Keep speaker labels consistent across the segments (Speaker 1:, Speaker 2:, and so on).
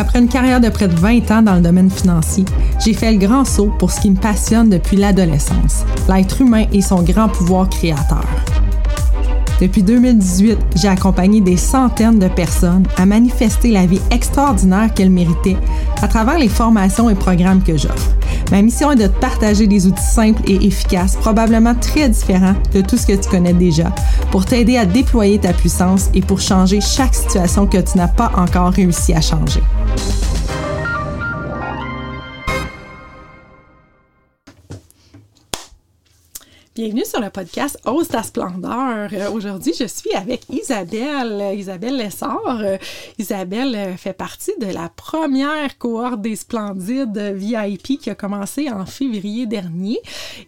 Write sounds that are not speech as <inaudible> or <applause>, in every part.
Speaker 1: Après une carrière de près de 20 ans dans le domaine financier, j'ai fait le grand saut pour ce qui me passionne depuis l'adolescence, l'être humain et son grand pouvoir créateur. Depuis 2018, j'ai accompagné des centaines de personnes à manifester la vie extraordinaire qu'elles méritaient à travers les formations et programmes que j'offre. Ma mission est de te partager des outils simples et efficaces, probablement très différents de tout ce que tu connais déjà, pour t'aider à déployer ta puissance et pour changer chaque situation que tu n'as pas encore réussi à changer. Bienvenue sur le podcast Ose ta splendeur. Euh, Aujourd'hui, je suis avec Isabelle, euh, Isabelle Lessard. Euh, Isabelle euh, fait partie de la première cohorte des Splendides VIP qui a commencé en février dernier.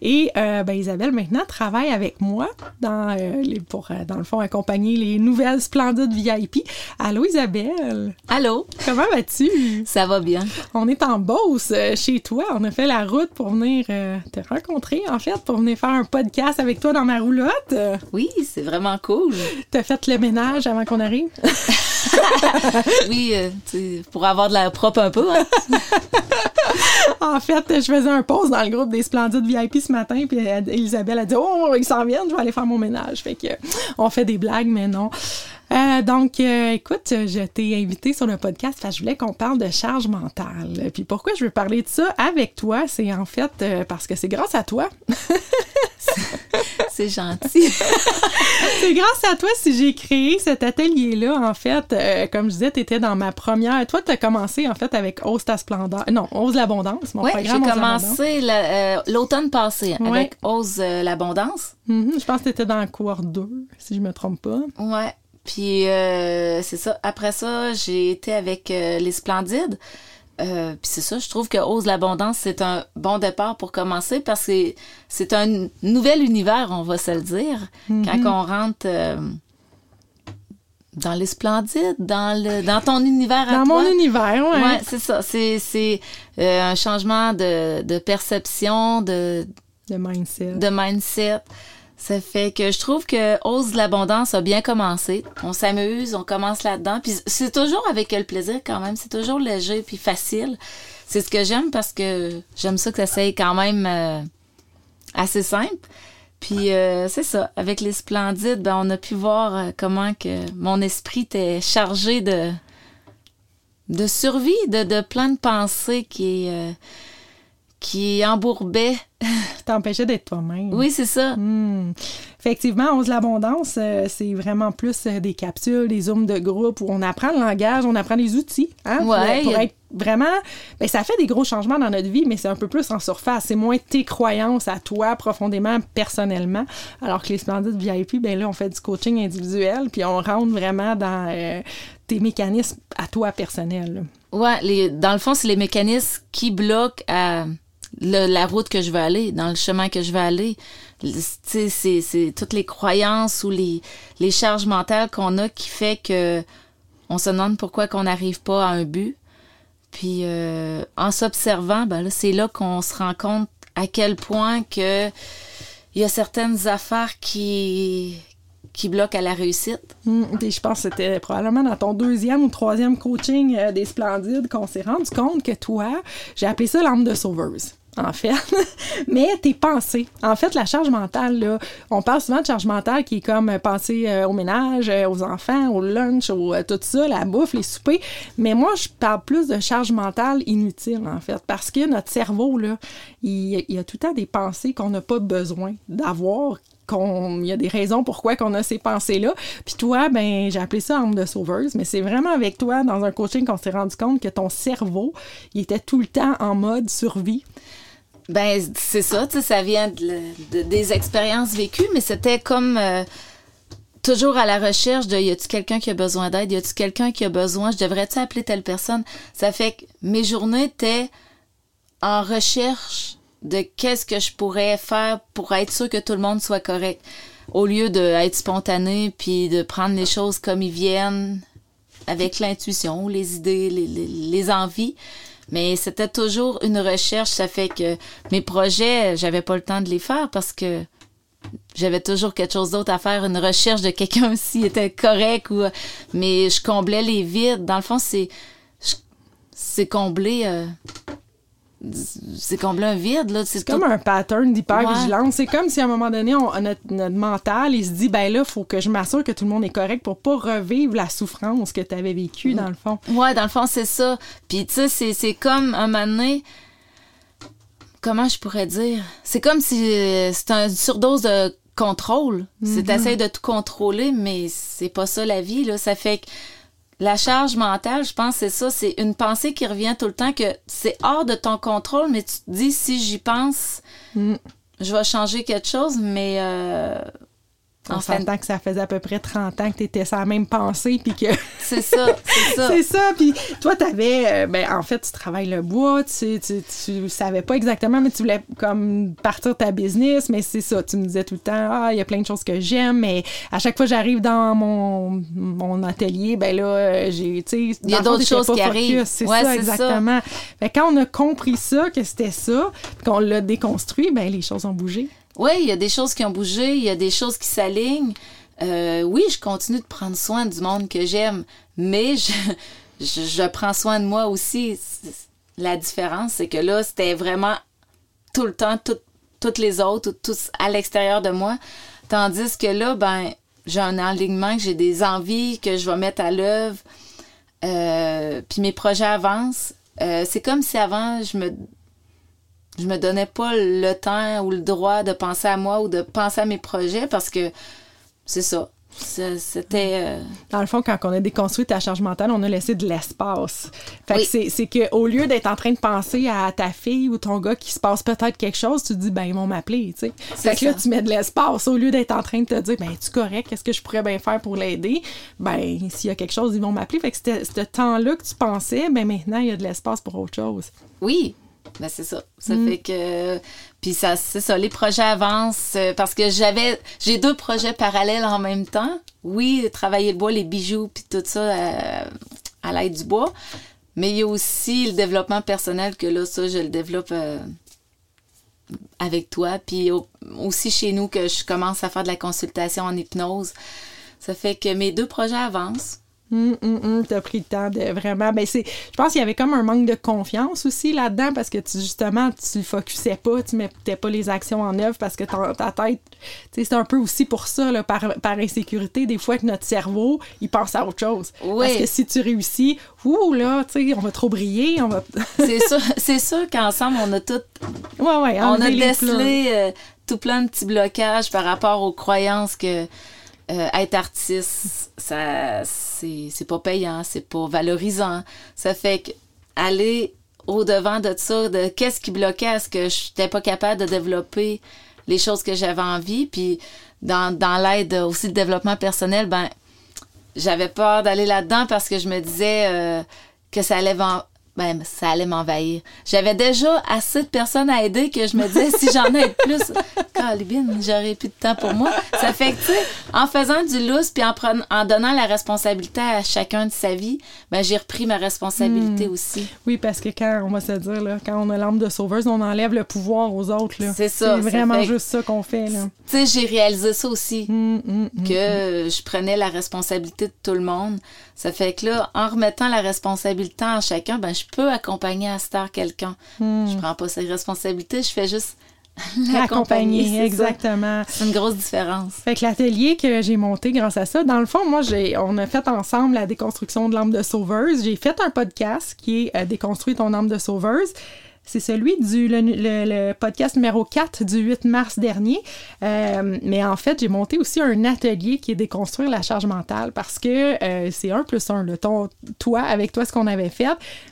Speaker 1: Et ben, Isabelle maintenant travaille avec moi dans, les, pour, dans le fond, accompagner les nouvelles Splendides VIP. Allô Isabelle,
Speaker 2: Allô,
Speaker 1: comment vas-tu?
Speaker 2: ça va bien.
Speaker 1: On est en Beauce, chez toi. On a fait la route pour venir te rencontrer, en fait, pour venir faire un podcast avec toi dans ma roulotte.
Speaker 2: Oui, c'est vraiment cool.
Speaker 1: T'as fait le ménage avant qu'on arrive? <laughs>
Speaker 2: Oui, euh, pour avoir de la propre un peu. hein. <laughs>
Speaker 1: en fait, je faisais un pause dans le groupe des Splendides VIP ce matin, puis Elisabelle a dit Oh, ils s'en viennent, je vais aller faire mon ménage. Fait que on fait des blagues, mais non. Euh, donc, euh, écoute, je t'ai invité sur le podcast parce que je voulais qu'on parle de charge mentale. Puis pourquoi je veux parler de ça avec toi, c'est en fait euh, parce que c'est grâce à toi <laughs>
Speaker 2: C'est gentil. <laughs>
Speaker 1: C'est grâce à toi si j'ai créé cet atelier-là, en fait. Comme je disais, tu étais dans ma première. Toi, tu as commencé, en fait, avec Ose ta splendeur. Non, Ose l'abondance, mon
Speaker 2: Oui, j'ai
Speaker 1: programme.
Speaker 2: Commencé la- l'automne passé
Speaker 1: Ouais.
Speaker 2: avec Ose l'abondance.
Speaker 1: Mhm, je pense que tu étais dans le cours 2, si je me trompe pas.
Speaker 2: Ouais. Puis euh, c'est ça. Après ça, j'ai été avec euh, les Splendides. Euh, puis c'est ça, je trouve que Ose l'abondance, c'est un bon départ pour commencer parce que c'est un nouvel univers, on va se le dire. Quand on rentre dans les Splendides, dans, le, dans ton univers à
Speaker 1: Dans
Speaker 2: toi.
Speaker 1: mon univers, ouais.
Speaker 2: Ouais, c'est ça. C'est, c'est euh, un changement de, de perception, de,
Speaker 1: mindset.
Speaker 2: de mindset. Ça fait que je trouve que Ose de l'abondance a bien commencé. On s'amuse, on commence là-dedans. Puis c'est toujours avec le plaisir quand même. C'est toujours léger puis facile. C'est ce que j'aime parce que j'aime ça que ça soit quand même euh, assez simple. Puis euh, c'est ça. Avec les splendides, ben, on a pu voir euh, comment que mon esprit était chargé de de survie, de, de plein de pensées qui euh, qui embourbaient. <laughs>
Speaker 1: T'empêchait d'être toi-même.
Speaker 2: Oui, c'est ça.
Speaker 1: Hmm. Effectivement, Ose l'abondance, euh, c'est vraiment plus euh, des capsules, des zooms de groupe où on apprend le langage, on apprend les outils. Hein, pour-
Speaker 2: Ouais,
Speaker 1: pour
Speaker 2: y a-
Speaker 1: être vraiment. Ben, ça fait des gros changements dans notre vie, mais c'est un peu plus en surface. C'est moins tes croyances à toi, profondément, personnellement. Alors que les splendides VIP, ben là, on fait du coaching individuel, puis on rentre vraiment dans euh, tes mécanismes à toi là.
Speaker 2: Ouais, les, dans le fond, c'est les mécanismes qui bloquent à la route que je veux aller, dans le chemin que je veux aller. C'est c'est toutes les croyances ou les, les charges mentales qu'on a qui fait que on se demande pourquoi qu'on n'arrive pas à un but. Puis euh, en s'observant, ben c'est là qu'on se rend compte à quel point que il y a certaines affaires qui qui bloquent à la réussite.
Speaker 1: Puis je pense que c'était probablement dans ton deuxième ou troisième coaching euh, des Splendides qu'on s'est rendu compte que toi, j'ai appelé ça l'âme de sauveuse. En fait, <laughs> mais tes pensées. En fait, la charge mentale, on parle souvent de charge mentale qui est comme euh, penser euh, au ménage, euh, aux enfants, au lunch, au, tout ça, la bouffe, les soupers. Mais moi, je parle plus de charge mentale inutile, en fait, parce que notre cerveau, il, il y a tout le temps des pensées qu'on n'a pas besoin d'avoir, qu'on y a des raisons pourquoi qu'on a ces pensées-là. Puis toi, ben j'ai appelé ça âme de sauveuse, mais c'est vraiment avec toi dans un coaching qu'on s'est rendu compte que ton cerveau, il était tout le temps en mode survie.
Speaker 2: Ben, c'est ça, tu sais, ça vient des expériences vécues, mais c'était comme euh, toujours à la recherche de y a-tu quelqu'un qui a besoin d'aide, y a-tu quelqu'un qui a besoin, je devrais-tu appeler telle personne? Ça fait que mes journées étaient en recherche de qu'est-ce que je pourrais faire pour être sûr que tout le monde soit correct. Au lieu d'être spontané puis de prendre les choses comme ils viennent, avec l'intuition, les idées, les, envies. Mais c'était toujours une recherche. Ça fait que mes projets, j'avais pas le temps de les faire parce que j'avais toujours quelque chose d'autre à faire, une recherche de quelqu'un <laughs> s'il était correct ou mais je comblais les vides. Dans le fond, c'est c'est combler euh, c'est combler un vide là
Speaker 1: c'est comme un pattern d'hypervigilance c'est comme si à un moment donné on, notre, notre, mental il se dit ben là faut que je m'assure que tout le monde est correct pour pas revivre la souffrance que tu avais vécue dans le fond.
Speaker 2: Ouais dans le fond c'est ça. Puis tu sais c'est comme un moment donné comment je pourrais dire? C'est comme si euh, c'est une surdose de contrôle. C'est mm de tout contrôler mais c'est pas ça la vie là. Ça fait que la charge mentale, je pense, c'est ça, c'est une pensée qui revient tout le temps que c'est hors de ton contrôle, mais tu te dis si j'y pense, mm. je vais changer quelque chose, mais euh,
Speaker 1: on s'entend que ça faisait à peu près 30 ans que tu étais même pensée, puis que... <laughs>
Speaker 2: C'est ça, c'est ça.
Speaker 1: c'est ça, puis toi, tu avais... Euh, ben, en fait, tu travailles le bois, tu, tu, tu, savais pas exactement, mais tu voulais comme partir ta business, mais c'est ça, tu me disais tout le temps, ah, il y a plein de choses que j'aime, mais à chaque fois que j'arrive dans mon, mon atelier, ben là, euh, j'ai, tu sais...
Speaker 2: Il y a d'autres choses qui arrivent.
Speaker 1: C'est ça, exactement. Fait quand on a compris ça, que c'était ça, qu'on l'a déconstruit, ben les choses ont bougé.
Speaker 2: Oui, il y a des choses qui ont bougé, il y a des choses qui s'alignent. Euh, oui, je continue de prendre soin du monde que j'aime, mais <laughs> je, prends soin de moi aussi. La différence, c'est que là, c'était vraiment tout le temps, toutes les autres, tous à l'extérieur de moi. Tandis que là, ben, j'ai un alignement, j'ai des envies que je vais mettre à l'œuvre. Euh, puis mes projets avancent. Euh, c'est comme si avant, je me je me donnais pas le temps ou le droit de penser à moi ou de penser à mes projets parce que c'est ça. C'était. Euh,
Speaker 1: Dans le fond, quand on a déconstruit ta charge mentale, on a laissé de l'espace. Fait que c'est qu'au lieu d'être en train de penser à ta fille ou ton gars qui se passe peut-être quelque chose, tu te dis, ben, ils vont m'appeler, tu sais. Fait que là, tu mets de l'espace. Au lieu d'être en train de te dire, ben, tu correct, qu'est-ce que je pourrais bien faire pour l'aider? Ben, s'il y a quelque chose, ils vont m'appeler. Fait que ce temps-là que tu pensais, ben, maintenant, il y a de l'espace pour autre chose.
Speaker 2: Oui, ben c'est ça. Ça mm. fait que puis ça c'est ça les projets avancent euh, parce que j'avais j'ai deux projets parallèles en même temps. Oui, travailler le bois, les bijoux puis tout ça euh, à l'aide du bois, mais il y a aussi le développement personnel que là ça je le développe euh, avec toi puis aussi chez nous que je commence à faire de la consultation en hypnose. Ça fait que mes deux projets avancent.
Speaker 1: Hum, hum, hum, t'as pris le temps de vraiment. Ben c'est, je pense qu'il y avait comme un manque de confiance aussi là-dedans parce que tu, justement, tu focusais pas, tu mettais pas les actions en œuvre parce que ta, ta tête, c'est un peu aussi pour ça, là, par, par insécurité, des fois que notre cerveau, il pense à autre chose. Parce que si tu réussis, ouh là, tu sais, on va trop briller, on va. <laughs>
Speaker 2: c'est sûr, c'est sûr qu'ensemble, on a tout.
Speaker 1: Ouais, ouais,
Speaker 2: on a décelé euh, tout plein de petits blocages par rapport aux croyances que euh, être artiste, ça, c'est pas payant, c'est pas valorisant. Ça fait que aller au-devant de ça, de qu'est-ce qui bloquait à ce que je n'étais pas capable de développer les choses que j'avais envie. Puis dans, dans l'aide aussi de développement personnel, ben j'avais peur d'aller là-dedans parce que je me disais euh, que ça allait ben, ça allait m'envahir. J'avais déjà assez de personnes à aider que je me disais, si j'en ai plus, <laughs> Calibine, j'aurais plus de temps pour moi. Ça fait que, tu sais, en faisant du lousse puis en, prenant, en donnant la responsabilité à chacun de sa vie, ben, j'ai repris ma responsabilité hmm. aussi.
Speaker 1: Oui, parce que quand, on va se dire, là, quand on a l'âme de sauveuse, on enlève le pouvoir aux autres.
Speaker 2: C'est ça.
Speaker 1: C'est vraiment juste ça qu'on fait.
Speaker 2: Tu sais, j'ai réalisé ça aussi, hmm, hmm, que je prenais la responsabilité de tout le monde. Ça fait que là, en remettant la responsabilité en chacun, ben, je peux accompagner à Star quelqu'un. Hmm. Je prends pas ses responsabilités, je fais juste <laughs> l'accompagner.
Speaker 1: Exactement.
Speaker 2: C'est une grosse différence.
Speaker 1: Fait que l'atelier que j'ai monté grâce à ça, dans le fond, moi, j'ai, on a fait ensemble la déconstruction de l'âme de sauveuse. J'ai fait un podcast qui est euh, Déconstruire ton âme de sauveuse. C'est celui du podcast numéro 4 du 8 mars dernier. Euh, mais en fait, j'ai monté aussi un atelier qui est déconstruire la charge mentale parce que euh, c'est un plus un, le ton, toi, avec toi, ce qu'on avait fait.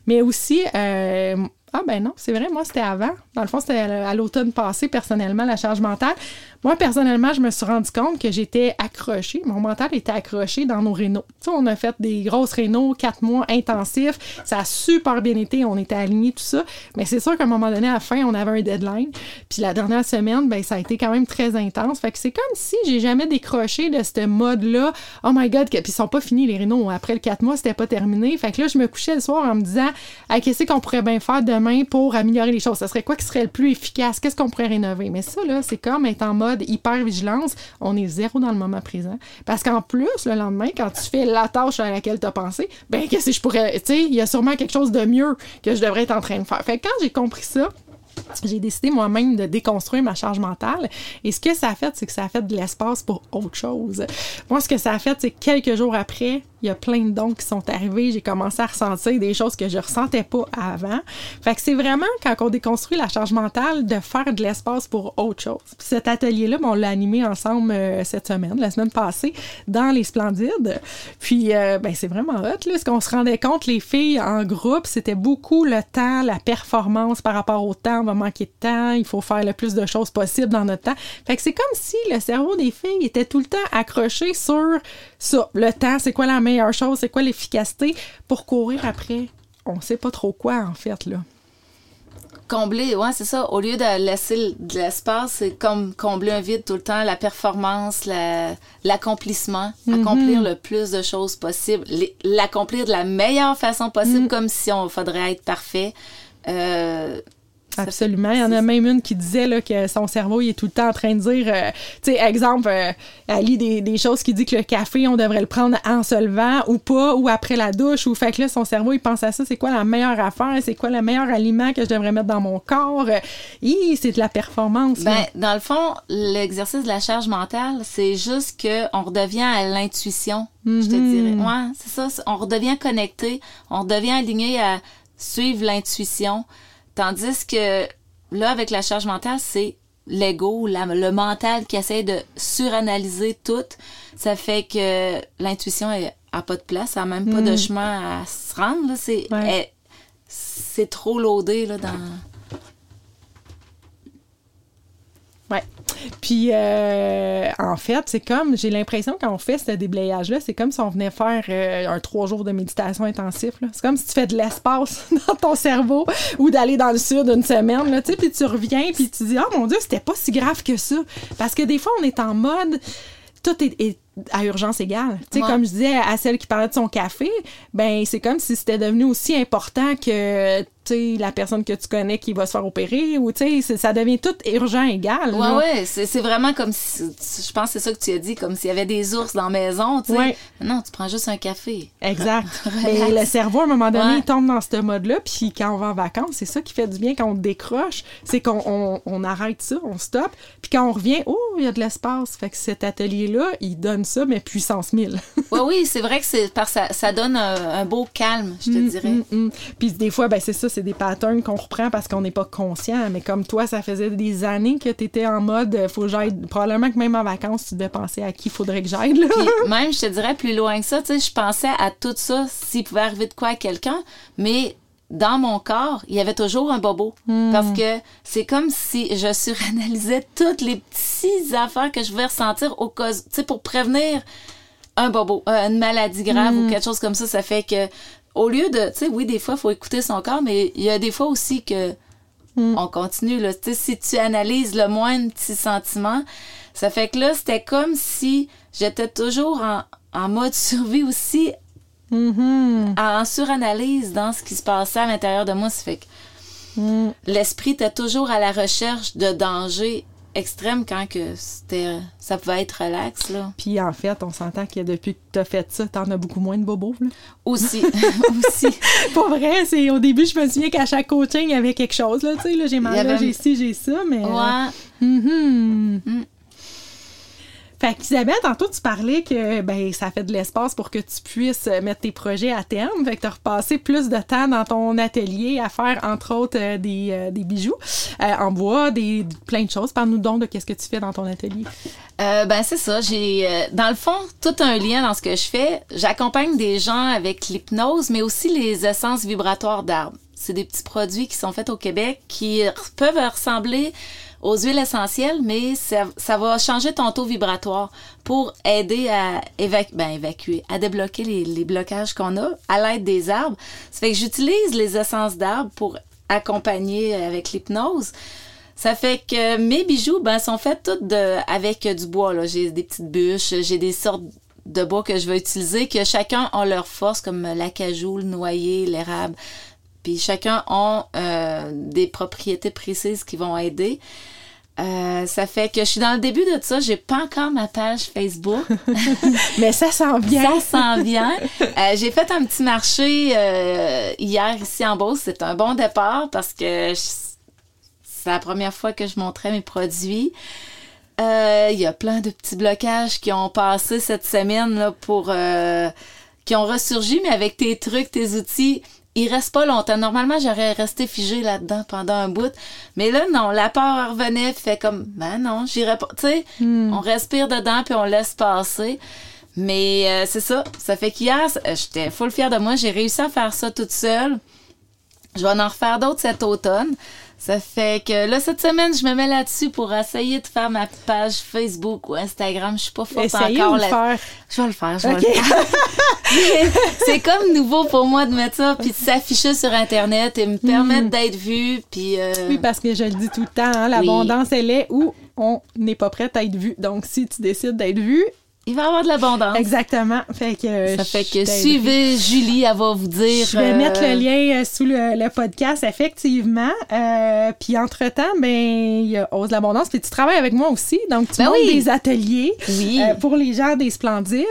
Speaker 1: Mais aussi, euh, Ah ben non, c'est vrai, moi c'était avant. Dans le fond, c'était à l'automne passé, personnellement, la charge mentale. Moi, personnellement, je me suis rendu compte que j'étais accrochée. Mon mental était accroché dans nos rénaux. Tu sais, on a fait des grosses rénaux, quatre mois intensifs. Ça a super bien été. On était alignés, tout ça. Mais c'est sûr qu'à un moment donné, à la fin, on avait un deadline. Puis la dernière semaine, ben, ça a été quand même très intense. Fait que c'est comme si j'ai jamais décroché de ce mode-là. Oh my God, puis ils sont pas finis, les rénaux. Après le quatre mois, c'était pas terminé. Fait que là, je me couchais le soir en me disant, ah, qu'est-ce qu'on pourrait bien faire pour améliorer les choses? Ça serait quoi qui serait le plus efficace? Qu'est-ce qu'on pourrait rénover? Mais ça, c'est comme être en mode hyper vigilance, on est zéro dans le moment présent. Parce qu'en plus, le lendemain, quand tu fais la tâche à laquelle tu as pensé, ben qu'est-ce que je pourrais. Tu il y a sûrement quelque chose de mieux que je devrais être en train de faire. Fait quand j'ai compris ça, j'ai décidé moi-même de déconstruire ma charge mentale. Et ce que ça a fait, c'est que ça a fait de l'espace pour autre chose. Moi, ce que ça a fait, c'est que quelques jours après, il y a plein de dons qui sont arrivés. J'ai commencé à ressentir des choses que je ressentais pas avant. Fait que c'est vraiment quand on déconstruit la charge mentale de faire de l'espace pour autre chose. cet atelier-là, on l'a animé ensemble euh, cette semaine, la semaine passée, dans les Splendides. Puis euh, ben, c'est vraiment hot. Là, ce qu'on se rendait compte, les filles en groupe, c'était beaucoup le temps, la performance par rapport au temps. On va manquer de temps, il faut faire le plus de choses possible dans notre temps. Fait que c'est comme si le cerveau des filles était tout le temps accroché sur ça. Le temps, c'est quoi la meilleure chose, c'est quoi l'efficacité? Pour courir après. On sait pas trop quoi, en fait, là.
Speaker 2: Combler, ouais, c'est ça. Au lieu de laisser de l'espace, c'est comme combler un vide tout le temps, la performance, l'accomplissement,
Speaker 1: Mhm.
Speaker 2: accomplir le plus de choses possible, l'accomplir de la meilleure façon possible,
Speaker 1: Mhm.
Speaker 2: comme si on faudrait être parfait. Euh,
Speaker 1: Absolument. Il y en a même une qui disait là, que son cerveau il est tout le temps en train de dire, euh, tu sais, exemple, euh, elle lit des, des choses qui dit que le café, on devrait le prendre en se levant ou pas, ou après la douche, ou fait que là, son cerveau, il pense à ça, c'est quoi la meilleure affaire, c'est quoi le meilleur aliment que je devrais mettre dans mon corps? Euh, hi, c'est de la performance.
Speaker 2: Ben, dans le fond, l'exercice de la charge mentale, c'est juste que on redevient à l'intuition, je te
Speaker 1: Mhm.
Speaker 2: dirais. Ouais, c'est ça. On redevient connecté, on redevient aligné à suivre l'intuition. Tandis que là, avec la charge mentale, c'est l'ego, le mental qui essaie de suranalyser tout. Ça fait que l'intuition n'a pas de place, elle n'a même pas de chemin à se rendre.
Speaker 1: Ouais.
Speaker 2: c'est trop loadé là, dans...
Speaker 1: Ouais. Puis, euh, en fait, c'est comme, j'ai l'impression quand on fait ce déblayage-là, c'est comme si on venait faire euh, un trois jours de méditation intensif. là. C'est comme si tu fais de l'espace <laughs> dans ton cerveau ou d'aller dans le sud une semaine, là, tu sais, puis tu reviens, puis tu dis, oh mon Dieu, c'était pas si grave que ça. Parce que des fois, on est en mode, tout est, est à urgence égale. Tu sais,
Speaker 2: Ouais.
Speaker 1: comme je disais à celle qui parlait de son café, ben c'est comme si c'était devenu aussi important que la personne que tu connais qui va se faire opérer ou tu sais, ça devient tout urgent égal.
Speaker 2: Ouais,
Speaker 1: là.
Speaker 2: ouais, c'est vraiment comme si, je pense que c'est ça que tu as dit, comme s'il y avait des ours dans la maison, tu sais.
Speaker 1: Ouais.
Speaker 2: Non, tu prends juste un café.
Speaker 1: Exact. <laughs> Mais le cerveau, à un moment donné,
Speaker 2: Ouais.
Speaker 1: il tombe dans ce mode-là. Puis quand on va en vacances, c'est ça qui fait du bien quand on décroche. C'est qu'on on, on arrête ça, on stoppe. Puis quand on revient, oh, il y a de l'espace. Fait que cet atelier-là, il donne ça, mais puissance 1000. <laughs>
Speaker 2: Ouais, oui, c'est vrai que ça, ça donne un, un beau calme, je te dirais.
Speaker 1: Mm, mm. Puis des fois, ben c'est ça, c'est des patterns qu'on reprend parce qu'on n'est pas conscient. Mais comme toi, ça faisait des années que tu étais en mode, euh, faut que j'aide. Probablement que même en vacances, tu devais penser à qui faudrait que j'aide. <laughs>
Speaker 2: même, je te dirais, plus loin que ça, tu sais, je pensais à tout ça s'il pouvait arriver de quoi à quelqu'un, mais dans mon corps, il y avait toujours un bobo. Parce que c'est comme si je suranalysais <laughs> toutes les petites affaires que je pouvais ressentir au cas, tu sais, pour prévenir un bobo, euh, une maladie grave ou quelque chose comme ça. Ça fait que, au lieu de, tu sais, oui, des fois, il faut écouter son corps, mais il y a des fois aussi que on continue, là. Si tu analyses le moindre petit sentiment, ça fait que là, c'était comme si j'étais toujours en, en mode <laughs> survie aussi,
Speaker 1: Mhm.
Speaker 2: en suranalyse dans ce qui se passait à l'intérieur de moi. Ça fait que
Speaker 1: Mm.
Speaker 2: l'esprit était toujours à la recherche de dangers extrêmes quand que c'était ça pouvait être relax, là.
Speaker 1: Puis en fait, on s'entend que depuis que tu as fait ça, t'en as beaucoup moins de bobos. Là.
Speaker 2: Aussi, <laughs> aussi.
Speaker 1: Pour vrai, c'est au début, je me souviens qu'à chaque coaching, il y avait quelque chose. Là, tu sais, là, j'ai mal,
Speaker 2: avait
Speaker 1: j'ai ci, j'ai ça, mais.
Speaker 2: Ouais.
Speaker 1: Mhm.
Speaker 2: Mm.
Speaker 1: Fait qu'Isabelle, tantôt, tu parlais que ben, ça fait de l'espace pour que tu puisses mettre tes projets à terme. Fait que tu as repassé plus de temps dans ton atelier à faire, entre autres, euh, des, euh, des bijoux euh, en bois, des, plein de choses. Parle-nous donc de qu'est-ce que tu fais dans ton atelier.
Speaker 2: Ben c'est ça. J'ai dans le fond tout un lien dans ce que je fais. J'accompagne des gens avec l'hypnose, mais aussi les essences vibratoires d'arbres. C'est des petits produits qui sont faits au Québec qui peuvent ressembler aux huiles essentielles, mais ça, va changer ton taux vibratoire pour aider à ben, évacuer, à débloquer les, blocages qu'on a à l'aide des arbres. Ça fait que j'utilise les essences d'arbres pour accompagner avec l'hypnose. Ça fait que mes bijoux, ben, sont faits toutes de, avec du bois. J'ai des petites bûches, j'ai des sortes de bois que je vais utiliser, que chacun a leur force, comme l'acajou, le noyer, l'érable. Puis chacun a euh, des propriétés précises qui vont aider. Euh, ça fait que je suis dans le début de ça. J'ai pas encore ma page Facebook. <laughs>
Speaker 1: Mais ça s'en vient.
Speaker 2: Ça s'en vient. Euh, j'ai fait un petit marché hier ici en Beauce. C'est un bon départ parce que c'est la première fois que je montrais mes produits. Il y a plein de petits blocages qui ont passé cette semaine là, pour qui ont ressurgi, mais avec tes trucs, tes outils, il reste pas longtemps. Normalement, j'aurais resté figé là-dedans pendant un bout. Mais là, non, la peur revenait, fait comme, ben non, j'irai pas. Tu sais, hmm. on respire dedans puis on laisse passer. Mais euh, c'est ça. Ça fait qu'hier, j'étais full fière de moi. J'ai réussi à faire ça toute seule. Je vais en refaire d'autres cet automne. Ça fait que là, cette semaine, je me mets là-dessus pour essayer de faire ma page Facebook ou Instagram. Je suis pas forte encore
Speaker 1: là.
Speaker 2: Je vais le faire, je vais le faire. <laughs> c'est comme nouveau pour moi de mettre ça, puis de s'afficher sur Internet et me permettre hmm. d'être vue. Puis, euh,
Speaker 1: Oui, parce que je le dis tout le temps, hein, l'abondance, elle est où on n'est pas prêt à être vu. Donc, si tu décides d'être vu,
Speaker 2: il va y avoir de l'abondance.
Speaker 1: Exactement. Fait que,
Speaker 2: ça fait que suivez Julie, elle va vous dire.
Speaker 1: Je vais mettre le euh, lien euh, sous le, podcast, effectivement. Euh, puis entre-temps, ben, il y a Ose l'abondance. Puis tu travailles avec moi aussi. Donc, tu ben montes des ateliers
Speaker 2: oui.
Speaker 1: pour les gens des Splendides.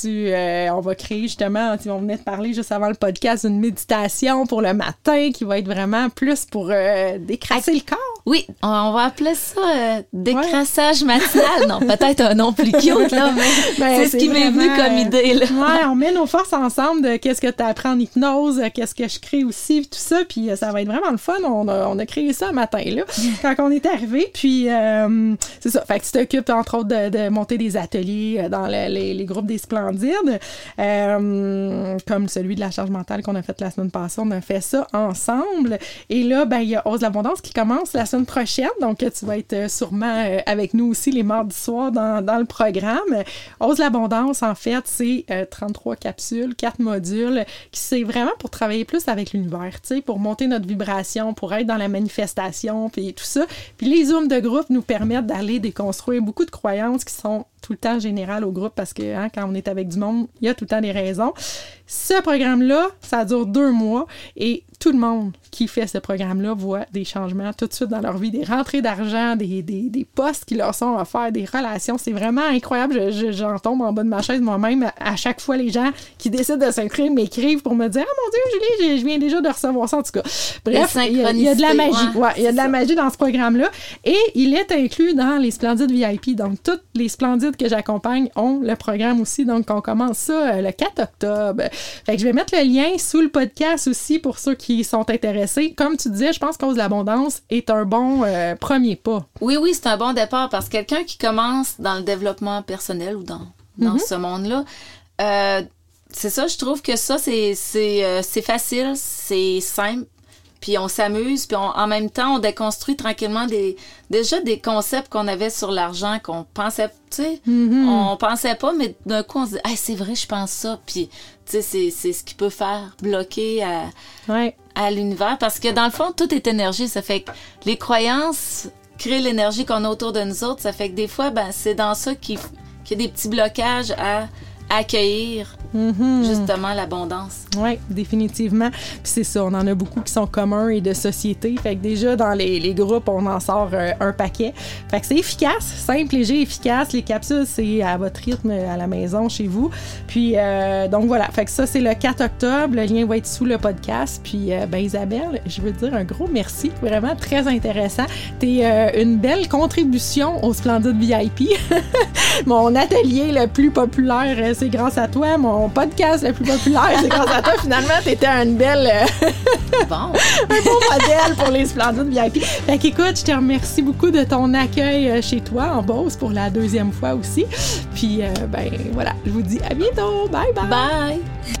Speaker 1: tu, on va créer justement, tu vas venir te parler juste avant le podcast, une méditation pour le matin qui va être vraiment plus pour décrasser le corps.
Speaker 2: Oui, on va appeler ça décrassage matinal. non, peut-être un nom plus cute, là, mais ben, c'est ce qui m'est venu comme idée. Là.
Speaker 1: Ouais, on met nos forces ensemble de qu'est-ce que tu apprends en hypnose, qu'est-ce que je crée aussi, tout ça. Puis euh, ça va être vraiment le fun. On a, on a créé ça un matin, là, <laughs> quand on est arrivé. Puis euh, c'est ça. Fait que tu t'occupes, entre autres, de, monter des ateliers euh, dans les, les, groupes des Splendides, comme celui de la charge mentale qu'on a fait la semaine passée. On a fait ça ensemble. Et là, ben, il y a Ose l'Abondance qui commence la semaine prochaine. Donc, tu vas être sûrement avec nous aussi les mardis soirs dans, dans le programme. Ose l'abondance, en fait, c'est 33 euh, capsules, 4 modules, qui c'est vraiment pour travailler plus avec l'univers, pour monter notre vibration, pour être dans la manifestation, puis tout ça. Puis les zooms de groupe nous permettent d'aller déconstruire beaucoup de croyances qui sont tout le temps générales au groupe parce que hein, quand on est avec du monde, il y a tout le temps des raisons. Ce programme-là, ça dure deux mois et tout le monde qui fait ce programme-là voit des changements tout de suite dans leur vie, des rentrées d'argent, des, des, des, postes qui leur sont offerts, des relations. C'est vraiment incroyable. J'en tombe en bas de ma chaise moi-même. À chaque fois, les gens qui décident de s'inscrire m'écrivent pour me dire Ah mon Dieu, Julie, je viens déjà de recevoir ça en tout cas. Bref, il y, a, de la magie. Ouais, il y a de la magie dans ce programme-là. Et il est inclus dans les Splendides VIP. Donc, toutes les Splendides que j'accompagne ont le programme aussi. Donc, on commence ça euh, le 4 octobre. Fait que je vais mettre le lien sous le podcast aussi pour ceux qui sont intéressés. Comme tu disais, je pense qu'Ose l'abondance est un bon euh, premier pas.
Speaker 2: Oui, oui, c'est un bon départ parce que quelqu'un qui commence dans le développement personnel ou dans, dans mhm. ce monde-là, euh, c'est ça, je trouve que ça, c'est facile, c'est simple, puis on s'amuse, puis en même temps, on déconstruit tranquillement des, déjà des concepts qu'on avait sur l'argent qu'on pensait, tu sais, mm-hmm. on pensait pas, mais d'un coup, on se dit, ah, c'est vrai, je pense ça, puis, tu sais, c'est ce qui peut faire bloquer à, à l'univers, parce que dans le fond, tout est énergie, ça fait que les croyances créent l'énergie qu'on a autour de nous autres, ça fait que des fois, ben, c'est dans ça qu'il y a des petits blocages à accueillir Mhm. Justement, l'abondance.
Speaker 1: Oui, définitivement. Puis c'est ça, on en a beaucoup qui sont communs et de société. Fait que déjà, dans les, les groupes, on en sort euh, un paquet. Fait que c'est efficace, simple, léger, efficace. Les capsules, c'est à votre rythme à la maison, chez vous. Puis, euh, donc voilà. Fait que ça, c'est le 4 octobre. Le lien va être sous le podcast. Puis, euh, ben Isabelle, je veux dire un gros merci. Vraiment très intéressant. T'es une belle contribution au Splendid VIP. <laughs> Mon atelier le plus populaire, c'est grâce à toi. Mon podcast le plus populaire. C'est grâce à toi, finalement, t'étais une belle. Euh,
Speaker 2: bon. <laughs>
Speaker 1: un beau modèle pour les Splendides VIP. Fait qu'écoute, je te remercie beaucoup de ton accueil euh, chez toi en Beauce pour la deuxième fois aussi. Puis, euh, ben voilà, je vous dis à bientôt. Bye bye.
Speaker 2: Bye.